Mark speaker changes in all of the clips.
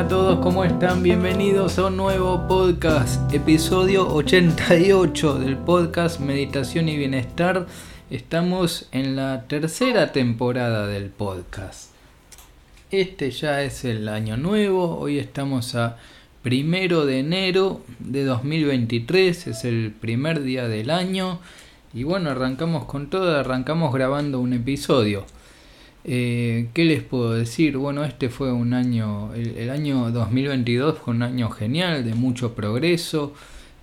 Speaker 1: Hola a todos, ¿cómo están? Bienvenidos a un nuevo podcast, episodio 88 del podcast Meditación y Bienestar. Estamos en la tercera temporada del podcast. Este ya es el año nuevo, hoy estamos a primero de enero de 2023, es el primer día del año y bueno, arrancamos con todo, arrancamos grabando un episodio. Eh, ¿Qué les puedo decir? Bueno, este fue un año, el, año 2022 fue un año genial, de mucho progreso,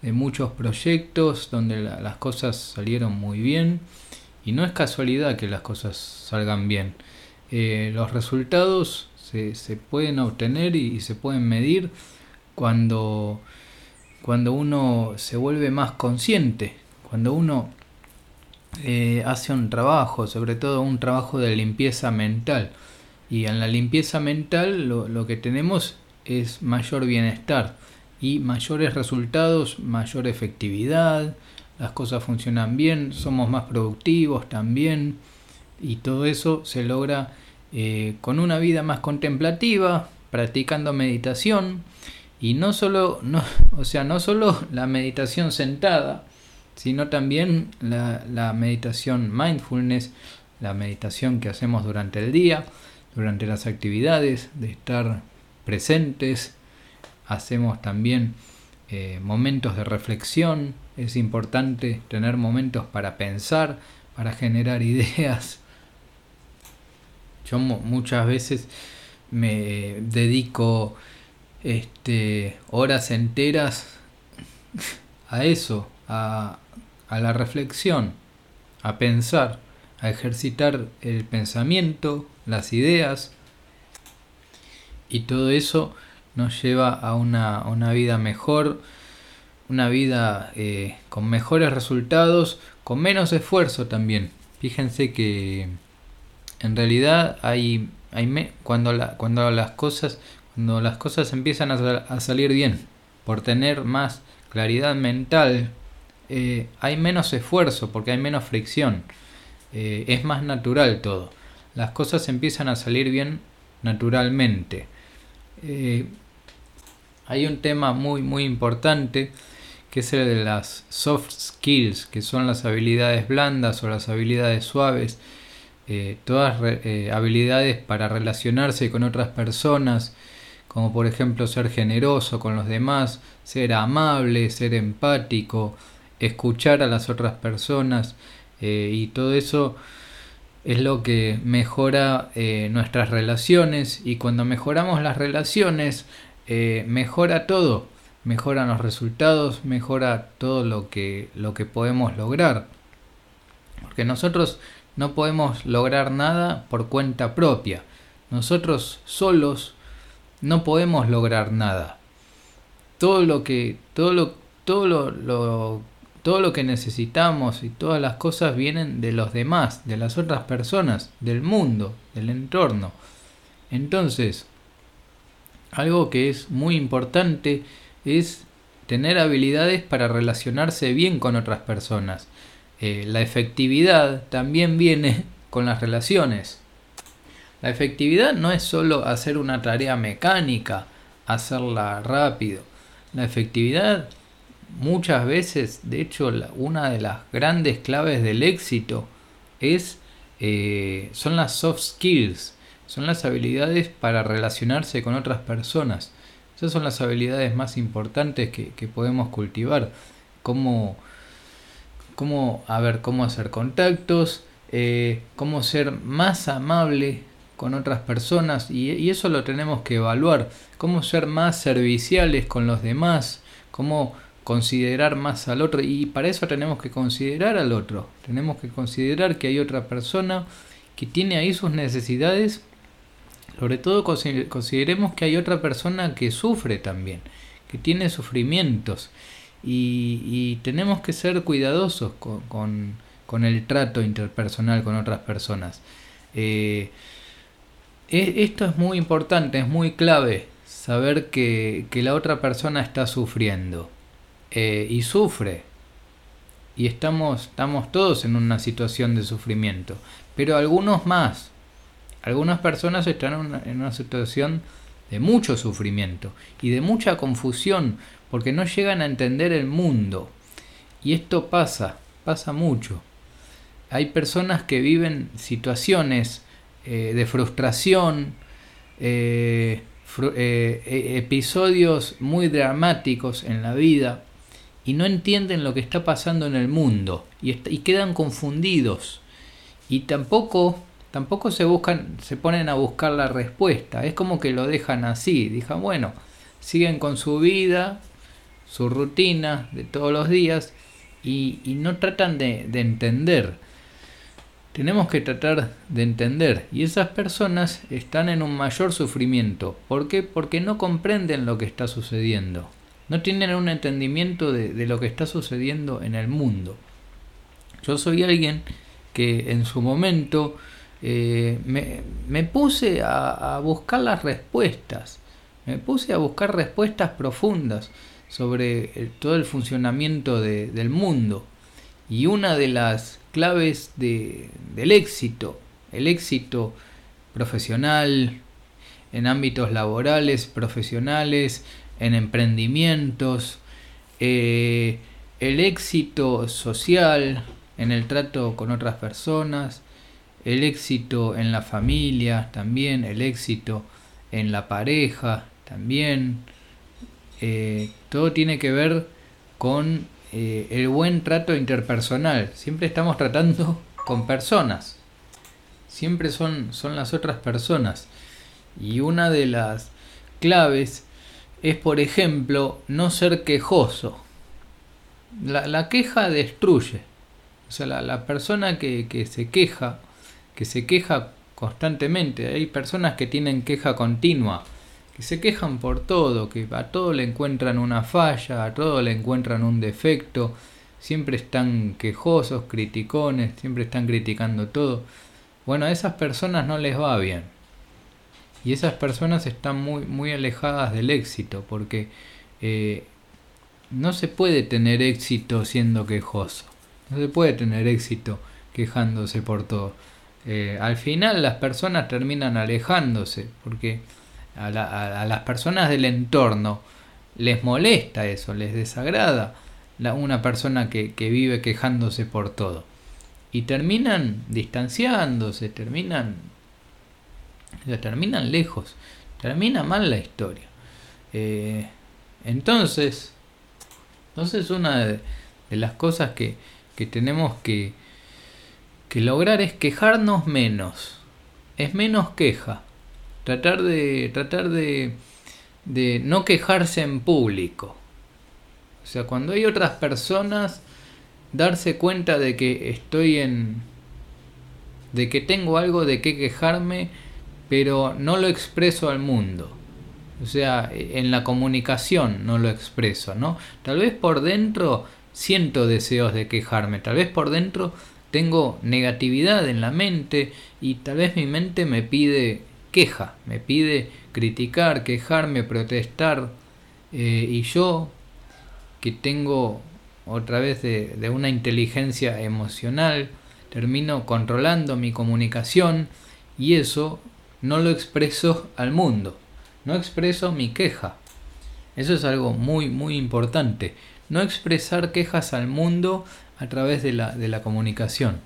Speaker 1: de muchos proyectos, donde las cosas salieron muy bien. Y no es casualidad que las cosas salgan bien. Eh, los resultados se, se, pueden obtener y, se pueden medir cuando, cuando uno se vuelve más consciente, cuando uno eh, hace un trabajo, sobre todo un trabajo de limpieza mental. Y en la limpieza mental lo, que tenemos es mayor bienestar y mayores resultados, mayor efectividad, las cosas funcionan bien, somos más productivos también y todo eso se logra eh, con una vida más contemplativa, practicando meditación y no solo, no, o sea, no solo la meditación sentada, sino también la, meditación mindfulness, la meditación que hacemos durante el día, durante las actividades, de estar presentes. Hacemos también eh, momentos de reflexión. Es importante tener momentos para pensar, para generar ideas. Yo muchas veces me dedico este, horas enteras a eso, a, a la reflexión, a pensar, a ejercitar el pensamiento, las ideas, y todo eso nos lleva a una, una vida mejor, una vida eh, con mejores resultados, con menos esfuerzo también. Fíjense que en realidad hay, hay cuando, la, cuando las cosas cuando las cosas empiezan a, a salir bien, por tener más claridad mental, eh, hay menos esfuerzo porque hay menos fricción. Eh, es más natural todo. Las cosas empiezan a salir bien naturalmente. Eh, hay un tema muy muy importante que es el de las soft skills, que son las habilidades blandas o las habilidades suaves, todas habilidades para relacionarse con otras personas, como por ejemplo ser generoso con los demás, ser amable, ser empático, escuchar a las otras personas eh, y todo eso es lo que mejora eh, nuestras relaciones y cuando mejoramos las relaciones eh, mejora todo, mejoran los resultados, mejora todo lo que, lo que podemos lograr. Porque nosotros no podemos lograr nada por cuenta propia. Nosotros solos no podemos lograr nada. Todo lo que, todo lo, todo lo todo lo que necesitamos y todas las cosas vienen de los demás, de las otras personas, del mundo, del entorno. Entonces, algo que es muy importante es tener habilidades para relacionarse bien con otras personas. Eh, la efectividad también viene con las relaciones. La efectividad no es solo hacer una tarea mecánica, hacerla rápido. La efectividad muchas veces, de hecho, una de las grandes claves del éxito es, eh, son las soft skills, son las habilidades para relacionarse con otras personas. Esas son las habilidades más importantes que, podemos cultivar. Cómo, cómo, a ver, cómo hacer contactos, eh, cómo ser más amable con otras personas y, y, eso lo tenemos que evaluar. Cómo ser más serviciales con los demás, cómo considerar más al otro y para eso tenemos que considerar al otro, tenemos que considerar que hay otra persona que tiene ahí sus necesidades, sobre todo consideremos que hay otra persona que sufre también, que tiene sufrimientos y, tenemos que ser cuidadosos con, con, el trato interpersonal con otras personas. Eh, e, esto es muy importante, es muy clave, saber que, que la otra persona está sufriendo. Eh, y sufre. Y estamos, estamos todos en una situación de sufrimiento. Pero algunos más. Algunas personas están en una, situación de mucho sufrimiento y de mucha confusión porque no llegan a entender el mundo. Y esto pasa, pasa mucho. Hay personas que viven situaciones eh, de frustración, eh, e, episodios muy dramáticos en la vida y no entienden lo que está pasando en el mundo y, y quedan confundidos y tampoco tampoco se buscan se ponen a buscar la respuesta es como que lo dejan así dijan bueno siguen con su vida su rutina de todos los días y, no tratan de, de entender tenemos que tratar de entender y esas personas están en un mayor sufrimiento. ¿Por qué? Porque no comprenden lo que está sucediendo. No tienen un entendimiento de, lo que está sucediendo en el mundo. Yo soy alguien que en su momento eh, me, puse a, buscar las respuestas. Me puse a buscar respuestas profundas sobre todo el funcionamiento del mundo. Y una de las claves de, del éxito, el éxito profesional, en ámbitos laborales, profesionales, en emprendimientos, eh, el éxito social en el trato con otras personas, el éxito en la familia también, el éxito en la pareja también, eh, todo tiene que ver con eh, el buen trato interpersonal. Siempre estamos tratando con personas. Siempre son, son las otras personas. Y una de las claves es, por ejemplo, no ser quejoso. La, queja destruye. O sea, la, persona que, que se queja, que se queja constantemente, hay personas que tienen queja continua que se quejan por todo, que a todo le encuentran una falla, a todo le encuentran un defecto, siempre están quejosos, criticones, siempre están criticando todo. Bueno, a esas personas no les va bien. Y esas personas están muy, muy alejadas del éxito, porque eh, no se puede tener éxito siendo quejoso. No se puede tener éxito quejándose por todo. Eh, al final las personas terminan alejándose, porque a, las personas del entorno les molesta eso, les desagrada la, una persona que, vive quejándose por todo. Y terminan distanciándose, terminan, terminan lejos, termina mal la historia. Eh, entonces, entonces una de, las cosas que, que tenemos que, que lograr es quejarnos menos. Es menos queja tratar de tratar de, de no quejarse en público. O sea, cuando hay otras personas, darse cuenta de que estoy en... de que tengo algo de qué quejarme, pero no lo expreso al mundo. O sea, en la comunicación no lo expreso, ¿no? Tal vez por dentro siento deseos de quejarme, tal vez por dentro tengo negatividad en la mente y tal vez mi mente me pide queja, me pide criticar, quejarme, protestar, eh, y yo, que tengo otra vez de una inteligencia emocional, termino controlando mi comunicación y eso no lo expreso al mundo, no expreso mi queja. Eso es algo muy, muy importante. No expresar quejas al mundo a través de la, de la comunicación.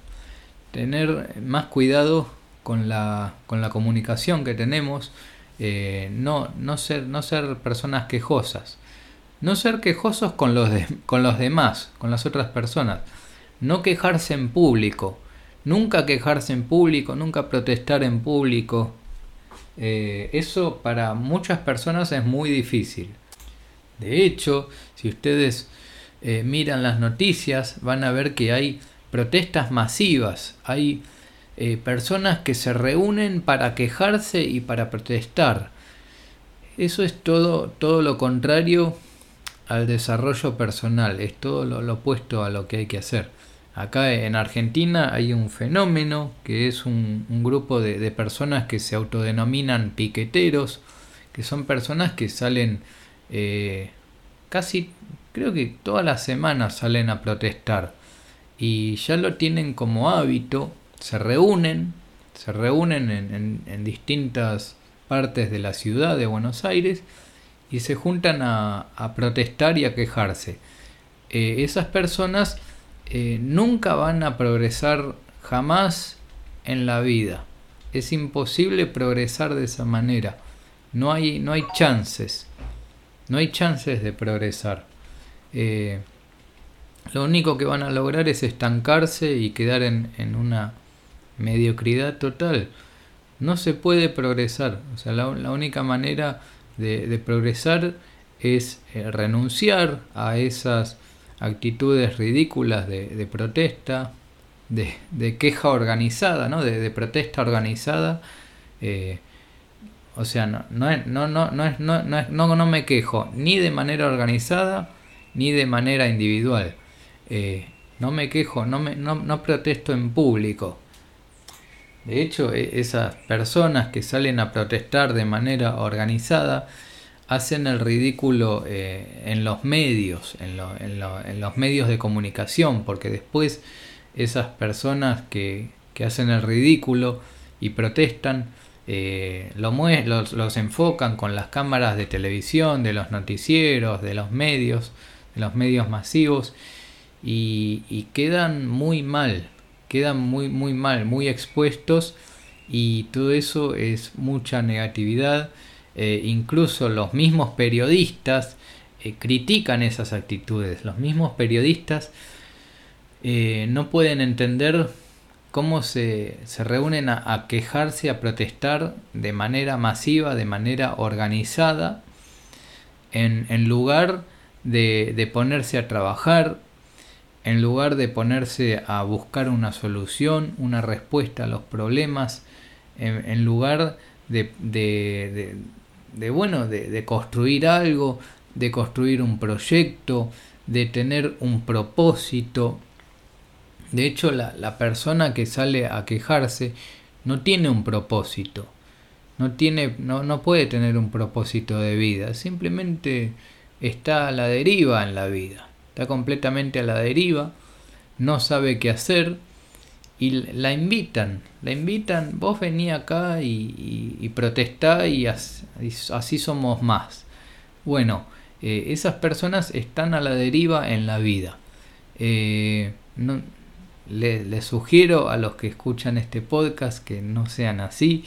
Speaker 1: Tener más cuidado con la, con la comunicación que tenemos, eh, no, no, ser, no ser personas quejosas, no ser quejosos con los, con los demás, con las otras personas, no quejarse en público, nunca quejarse en público, nunca protestar en público. Eh, eso para muchas personas es muy difícil. De hecho, si ustedes eh, miran las noticias, van a ver que hay protestas masivas, hay eh, personas que se reúnen para quejarse y para protestar. Eso es todo, todo lo contrario al desarrollo personal, es todo lo, opuesto a lo que hay que hacer. Acá en Argentina hay un fenómeno que es un, grupo de, personas que se autodenominan piqueteros, que son personas que salen eh, casi, creo que todas las semanas salen a protestar y ya lo tienen como hábito se reúnen, se reúnen en, distintas partes de la ciudad de Buenos Aires y se juntan a, protestar y a quejarse. Eh, esas personas eh, nunca van a progresar jamás en la vida. Es imposible progresar de esa manera. No hay, no hay chances. No hay chances de progresar. Eh, lo único que van a lograr es estancarse y quedar en, en una mediocridad total. No se puede progresar. O sea, la, única manera de, progresar es eh, renunciar a esas actitudes ridículas de, protesta, de, de, queja organizada, ¿no? de, protesta organizada. Eh, o sea, no, no, no, no, no, no, no, no, no, me quejo ni de manera organizada ni de manera individual. Eh, no me quejo, no, me, no, no protesto en público. De hecho, e, esas personas que salen a protestar de manera organizada, hacen el ridículo eh, en los medios, en, en, los medios de comunicación, porque después esas personas que, que hacen el ridículo y protestan, eh, lo los, los, enfocan con las cámaras de televisión, de los noticieros, de los medios, de los medios masivos, y, y quedan muy mal, quedan muy, muy mal, muy expuestos y todo eso es mucha negatividad. Eh, incluso los mismos periodistas eh, critican esas actitudes. Los mismos periodistas eh, no pueden entender cómo se, se reúnen a, quejarse, a protestar de manera masiva, de manera organizada, en, en lugar de, de ponerse a trabajar, en lugar de ponerse a buscar una solución, una respuesta a los problemas, en, lugar de, de, bueno, de, construir algo, de construir un proyecto, de tener un propósito. De hecho, la, la persona que sale a quejarse no tiene un propósito, no, tiene, no, no puede tener un propósito de vida, simplemente está a la deriva en la vida está completamente a la deriva, no sabe qué hacer y la invitan, la invitan, vos vení acá y, y, protestá y así, somos más. Bueno, eh, esas personas están a la deriva en la vida. Eh, les sugiero a los que escuchan este podcast que no sean así.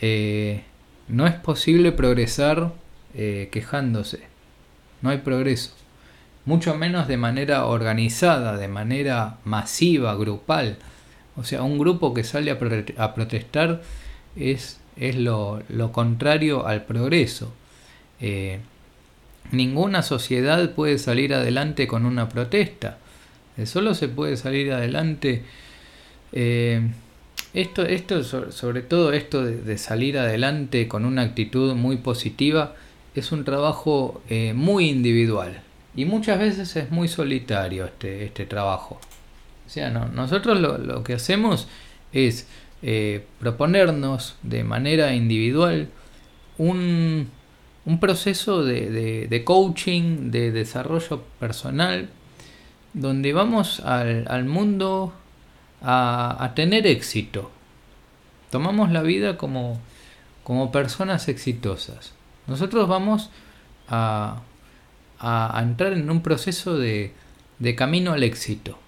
Speaker 1: Eh, no es posible progresar quejándose. No hay progreso mucho menos de manera organizada, de manera masiva, grupal. O sea, un grupo que sale a, protestar es, es lo, contrario al progreso. Eh, ninguna sociedad puede salir adelante con una protesta. Eh, solo se puede salir adelante. Eh, esto, esto, sobre todo esto de, salir adelante con una actitud muy positiva, es un trabajo muy individual. Y muchas veces es muy solitario este, este trabajo. O sea, no, nosotros lo, que hacemos es eh, proponernos de manera individual un, un proceso de, de, coaching, de desarrollo personal, donde vamos al, al mundo a, a, tener éxito. Tomamos la vida como, como personas exitosas. Nosotros vamos a, a, entrar en un proceso de, de, camino al éxito.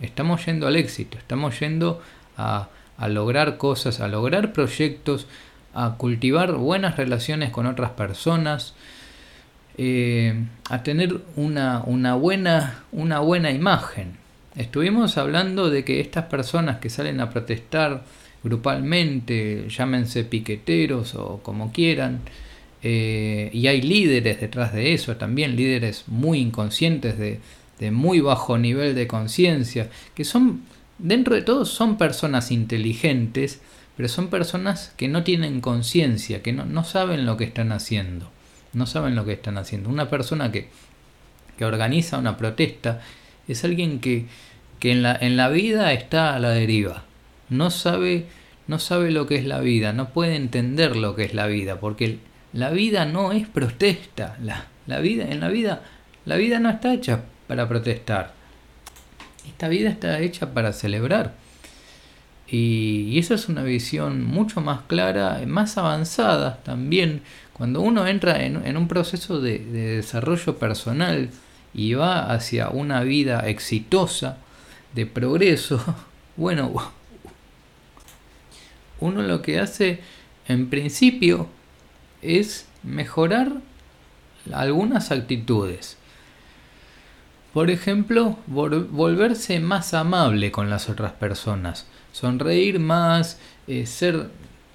Speaker 1: Estamos yendo al éxito, estamos yendo a, a lograr cosas, a lograr proyectos, a cultivar buenas relaciones con otras personas, eh, a tener una, una, buena, una buena imagen. Estuvimos hablando de que estas personas que salen a protestar grupalmente, llámense piqueteros o como quieran, eh, y hay líderes detrás de eso, también líderes muy inconscientes, de, muy bajo nivel de conciencia, que son, dentro de todo, son personas inteligentes, pero son personas que no tienen conciencia, que no, saben lo que están haciendo. No saben lo que están haciendo. Una persona que, que organiza una protesta es alguien que, que en, la, en la vida está a la deriva. No sabe, no sabe lo que es la vida, no puede entender lo que es la vida, porque la vida no es protesta. La, vida, en la vida, la vida no está hecha para protestar. Esta vida está hecha para celebrar. Y, esa es una visión mucho más clara, más avanzada también. Cuando uno entra en, un proceso de, desarrollo personal y va hacia una vida exitosa, de progreso, bueno, uno lo que hace en principio es mejorar algunas actitudes. Por ejemplo, volverse más amable con las otras personas, sonreír más, eh, ser,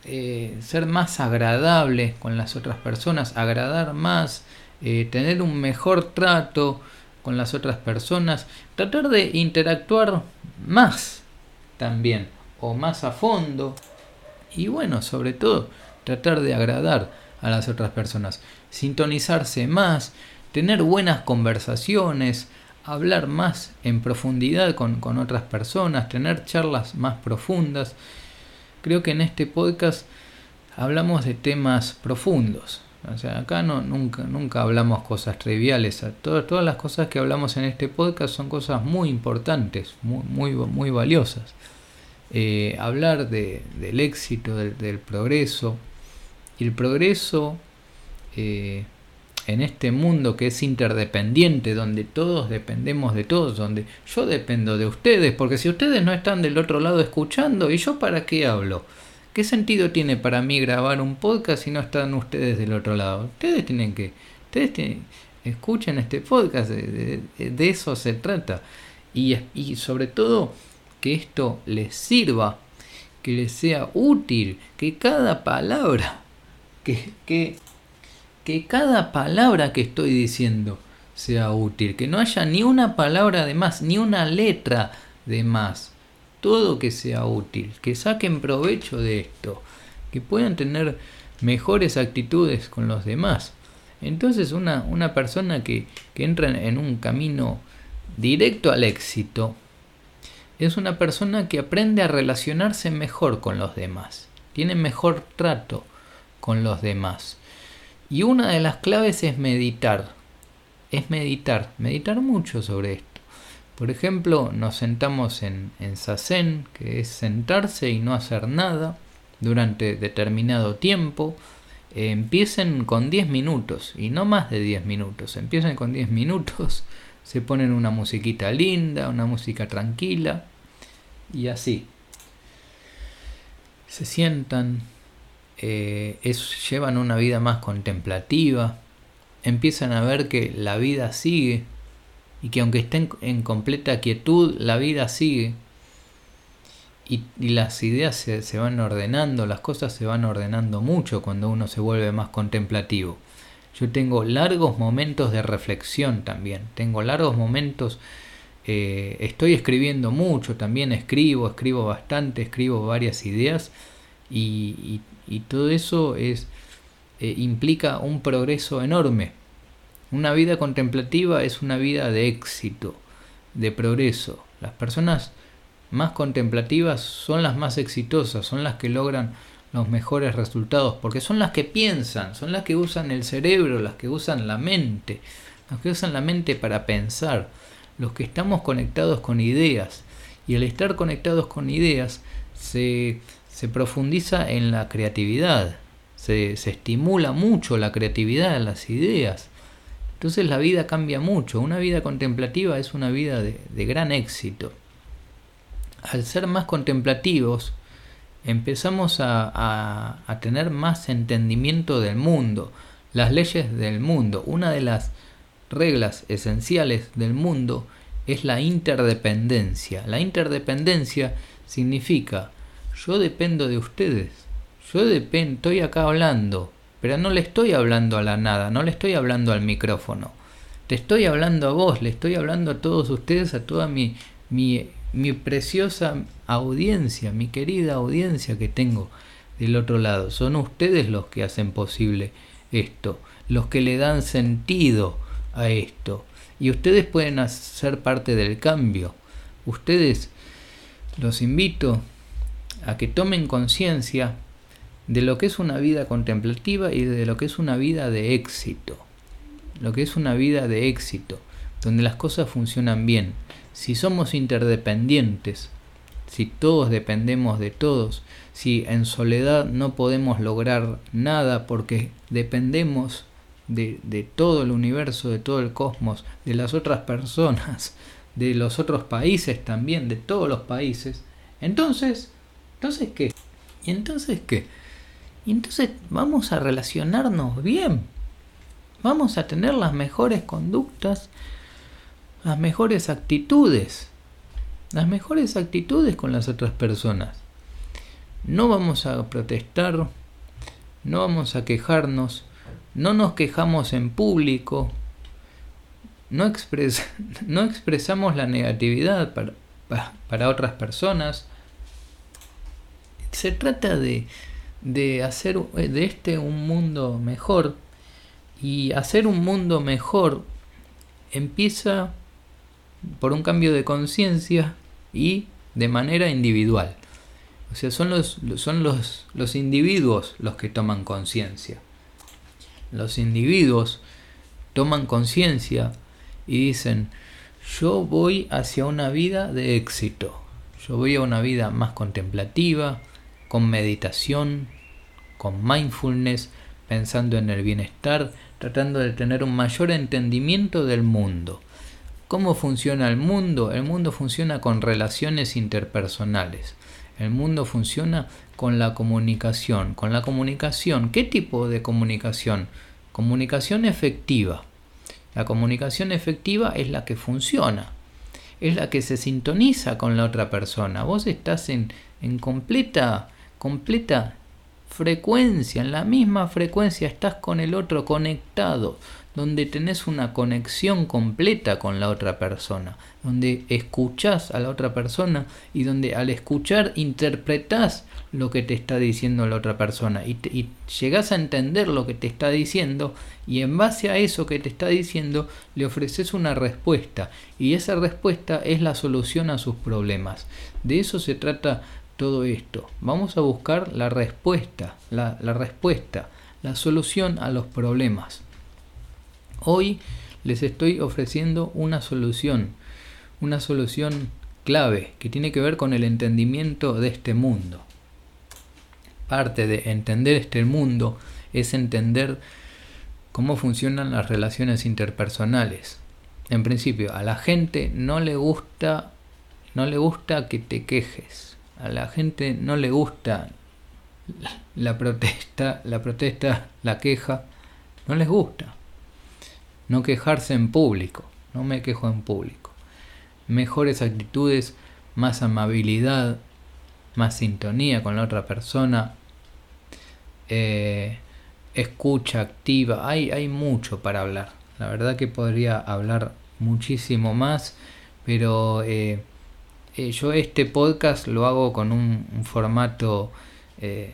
Speaker 1: eh, ser más agradable con las otras personas, agradar más, eh, tener un mejor trato con las otras personas, tratar de interactuar más también o más a fondo y bueno, sobre todo, tratar de agradar a las otras personas, sintonizarse más, tener buenas conversaciones, hablar más en profundidad con, otras personas, tener charlas más profundas. Creo que en este podcast hablamos de temas profundos. O sea, acá no, nunca, nunca hablamos cosas triviales. Todas, todas las cosas que hablamos en este podcast son cosas muy importantes, muy, muy, muy valiosas. Eh, hablar de, del éxito, del, progreso. Y el progreso eh, en este mundo que es interdependiente, donde todos dependemos de todos, donde yo dependo de ustedes, porque si ustedes no están del otro lado escuchando, ¿y yo para qué hablo? ¿Qué sentido tiene para mí grabar un podcast si no están ustedes del otro lado? Ustedes tienen que, ustedes tienen, escuchen este podcast, de, eso se trata. Y, y sobre todo, que esto les sirva, que les sea útil, que cada palabra, que, que, que cada palabra que estoy diciendo sea útil, que no haya ni una palabra de más, ni una letra de más, todo que sea útil, que saquen provecho de esto, que puedan tener mejores actitudes con los demás. Entonces una, una persona que, que entra en un camino directo al éxito, es una persona que aprende a relacionarse mejor con los demás, tiene mejor trato con los demás. Y una de las claves es meditar, es meditar, meditar mucho sobre esto. Por ejemplo, nos sentamos en, en sasen, que es sentarse y no hacer nada durante determinado tiempo. empiecen con 10 minutos y no más de 10 minutos. Empiecen con 10 minutos, se ponen una musiquita linda, una música tranquila y así. Se sientan, eh, llevan una vida más contemplativa, empiezan a ver que la vida sigue y que aunque estén en completa quietud, la vida sigue. Y, las ideas se, se, van ordenando, las cosas se van ordenando mucho cuando uno se vuelve más contemplativo. Yo tengo largos momentos de reflexión también, tengo largos momentos eh, estoy escribiendo mucho, también escribo, escribo bastante, escribo varias ideas y, todo eso es, eh, implica un progreso enorme. Una vida contemplativa es una vida de éxito, de progreso. Las personas más contemplativas son las más exitosas, son las que logran los mejores resultados, porque son las que piensan, son las que usan el cerebro, las que usan la mente, las que usan la mente para pensar los que estamos conectados con ideas. Y al estar conectados con ideas se, profundiza en la creatividad, se, estimula mucho la creatividad, las ideas. Entonces la vida cambia mucho. Una vida contemplativa es una vida de, gran éxito. Al ser más contemplativos, empezamos a, a, tener más entendimiento del mundo, las leyes del mundo. Una de las reglas esenciales del mundo es la interdependencia. La interdependencia significa yo dependo de ustedes. Yo dependo, estoy acá hablando, pero no le estoy hablando a la nada, no le estoy hablando al micrófono. Te estoy hablando a vos, le estoy hablando a todos ustedes, a toda mi, mi, mi preciosa audiencia, mi querida audiencia que tengo del otro lado. Son ustedes los que hacen posible esto, los que le dan sentido a esto. Y ustedes pueden hacer parte del cambio. Ustedes los invito a que tomen conciencia de lo que es una vida contemplativa y de lo que es una vida de éxito. Lo que es una vida de éxito, donde las cosas funcionan bien. Si somos interdependientes, si todos dependemos de todos, si en soledad no podemos lograr nada porque dependemos de, de, todo el universo, de todo el cosmos, de las otras personas, de los otros países también, de todos los países, entonces, entonces qué? ¿Y entonces qué? Y entonces vamos a relacionarnos bien. Vamos a tener las mejores conductas, las mejores actitudes las mejores actitudes con las otras personas. No vamos a protestar, no vamos a quejarnos, no nos quejamos en público, no, no expresamos la negatividad para, para, otras personas. Se trata de, de hacer de este un mundo mejor y hacer un mundo mejor empieza por un cambio de conciencia y de manera individual. O sea, son los, son los, los individuos los que toman conciencia. Los individuos toman conciencia y dicen, yo voy hacia una vida de éxito. Yo voy a una vida más contemplativa, con meditación, con mindfulness, pensando en el bienestar, tratando de tener un mayor entendimiento del mundo. ¿Cómo funciona el mundo? El mundo funciona con relaciones interpersonales. El mundo funciona con la comunicación. Con la comunicación, ¿qué tipo de comunicación? Comunicación efectiva. La comunicación efectiva es la que funciona. Es la que se sintoniza con la otra persona. Vos estás en, en completa, completa frecuencia, en la misma frecuencia, estás con el otro conectado donde tenés una conexión completa con la otra persona, donde escuchás a la otra persona y donde al escuchar interpretás lo que te está diciendo la otra persona y, y llegás a entender lo que te está diciendo y en base a eso que te está diciendo le ofreces una respuesta y esa respuesta es la solución a sus problemas. De eso se trata todo esto. Vamos a buscar la respuesta, la, respuesta, la solución a los problemas. Hoy les estoy ofreciendo una solución, una solución clave que tiene que ver con el entendimiento de este mundo. Parte de entender este mundo es entender cómo funcionan las relaciones interpersonales. En principio, a la gente no le gusta no le gusta que te quejes. A la gente no le gusta la protesta, la protesta, la queja, no les gusta. No quejarse en público. No me quejo en público. Mejores actitudes, más amabilidad, más sintonía con la otra persona. Eh, escucha activa. Hay, hay mucho para hablar. La verdad que podría hablar muchísimo más. Pero eh, eh, yo este podcast lo hago con un, formato de,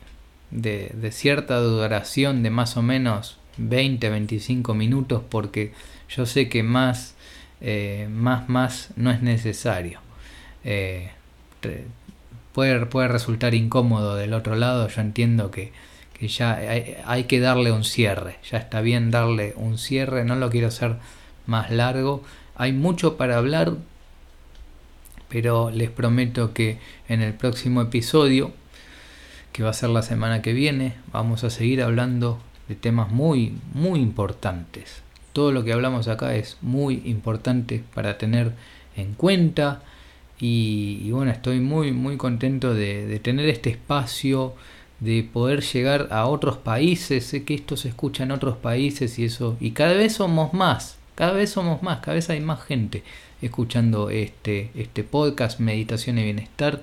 Speaker 1: de cierta duración de más o menos 20, 25 minutos porque yo sé que más, eh, más, más no es necesario. Eh, puede, puede, resultar incómodo del otro lado, yo entiendo que, que ya hay, hay, que darle un cierre, ya está bien darle un cierre, no lo quiero hacer más largo, hay mucho para hablar, pero les prometo que en el próximo episodio, que va a ser la semana que viene, vamos a seguir hablando de temas muy, muy importantes. Todo lo que hablamos acá es muy importante para tener en cuenta y, bueno, estoy muy, muy contento de, tener este espacio, de poder llegar a otros países. Sé que esto se escucha en otros países y eso, y cada vez somos más, cada vez somos más, cada vez hay más gente escuchando este, este podcast, Meditación y Bienestar.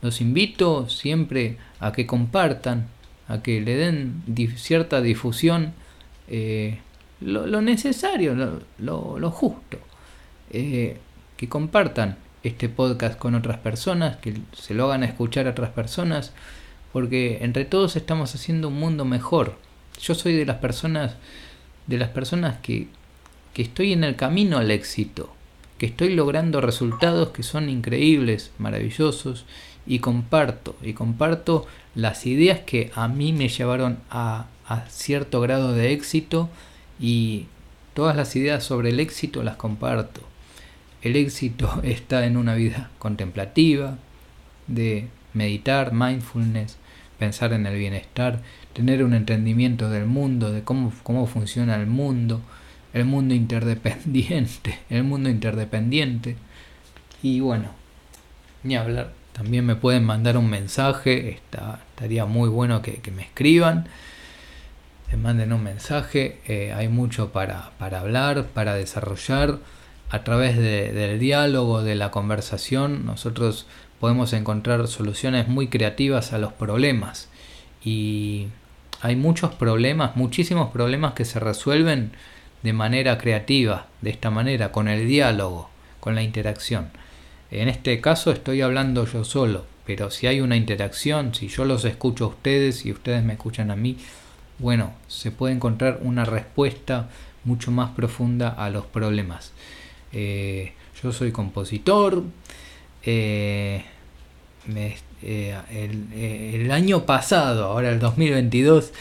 Speaker 1: Los invito siempre a que compartan, a que le den cierta difusión, eh, lo, necesario, lo, justo. Eh, que compartan este podcast con otras personas, que se lo hagan escuchar a otras personas, porque entre todos estamos haciendo un mundo mejor. Yo soy de las personas, de las personas que, que estoy en el camino al éxito, que estoy logrando resultados que son increíbles, maravillosos, y comparto, y comparto las ideas que a mí me llevaron a, cierto grado de éxito y todas las ideas sobre el éxito las comparto. El éxito está en una vida contemplativa, de meditar, mindfulness, pensar en el bienestar, tener un entendimiento del mundo, de cómo, cómo funciona el mundo, el mundo interdependiente, el mundo interdependiente. Y bueno, ni hablar. También me pueden mandar un mensaje, está, estaría muy bueno que, me escriban, me manden un mensaje, eh, hay mucho para, para, hablar, para desarrollar. A través del diálogo, de la conversación, nosotros podemos encontrar soluciones muy creativas a los problemas. Y hay muchos problemas, muchísimos problemas que se resuelven de manera creativa, de esta manera, con el diálogo, con la interacción. En este caso estoy hablando yo solo, pero si hay una interacción, si yo los escucho a ustedes y ustedes me escuchan a mí, bueno, se puede encontrar una respuesta mucho más profunda a los problemas. Eh, yo soy compositor. Eh, eh, el, año pasado, ahora el 2022,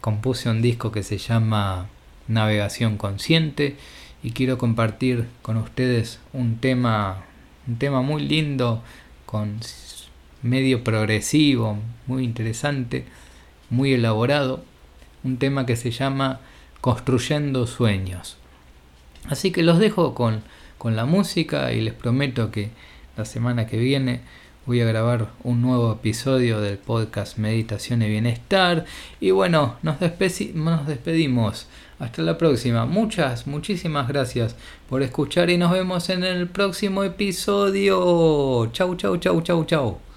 Speaker 1: compuse un disco que se llama Navegación Consciente y quiero compartir con ustedes un tema un tema muy lindo, con medio progresivo, muy interesante, muy elaborado, un tema que se llama Construyendo Sueños. Así que los dejo con, con la música y les prometo que la semana que viene voy a grabar un nuevo episodio del podcast Meditación y Bienestar. Y bueno, nos, despedimos. Hasta la próxima. Muchas, muchísimas gracias por escuchar y nos vemos en el próximo episodio. Chau, chau, chau, chau, chau.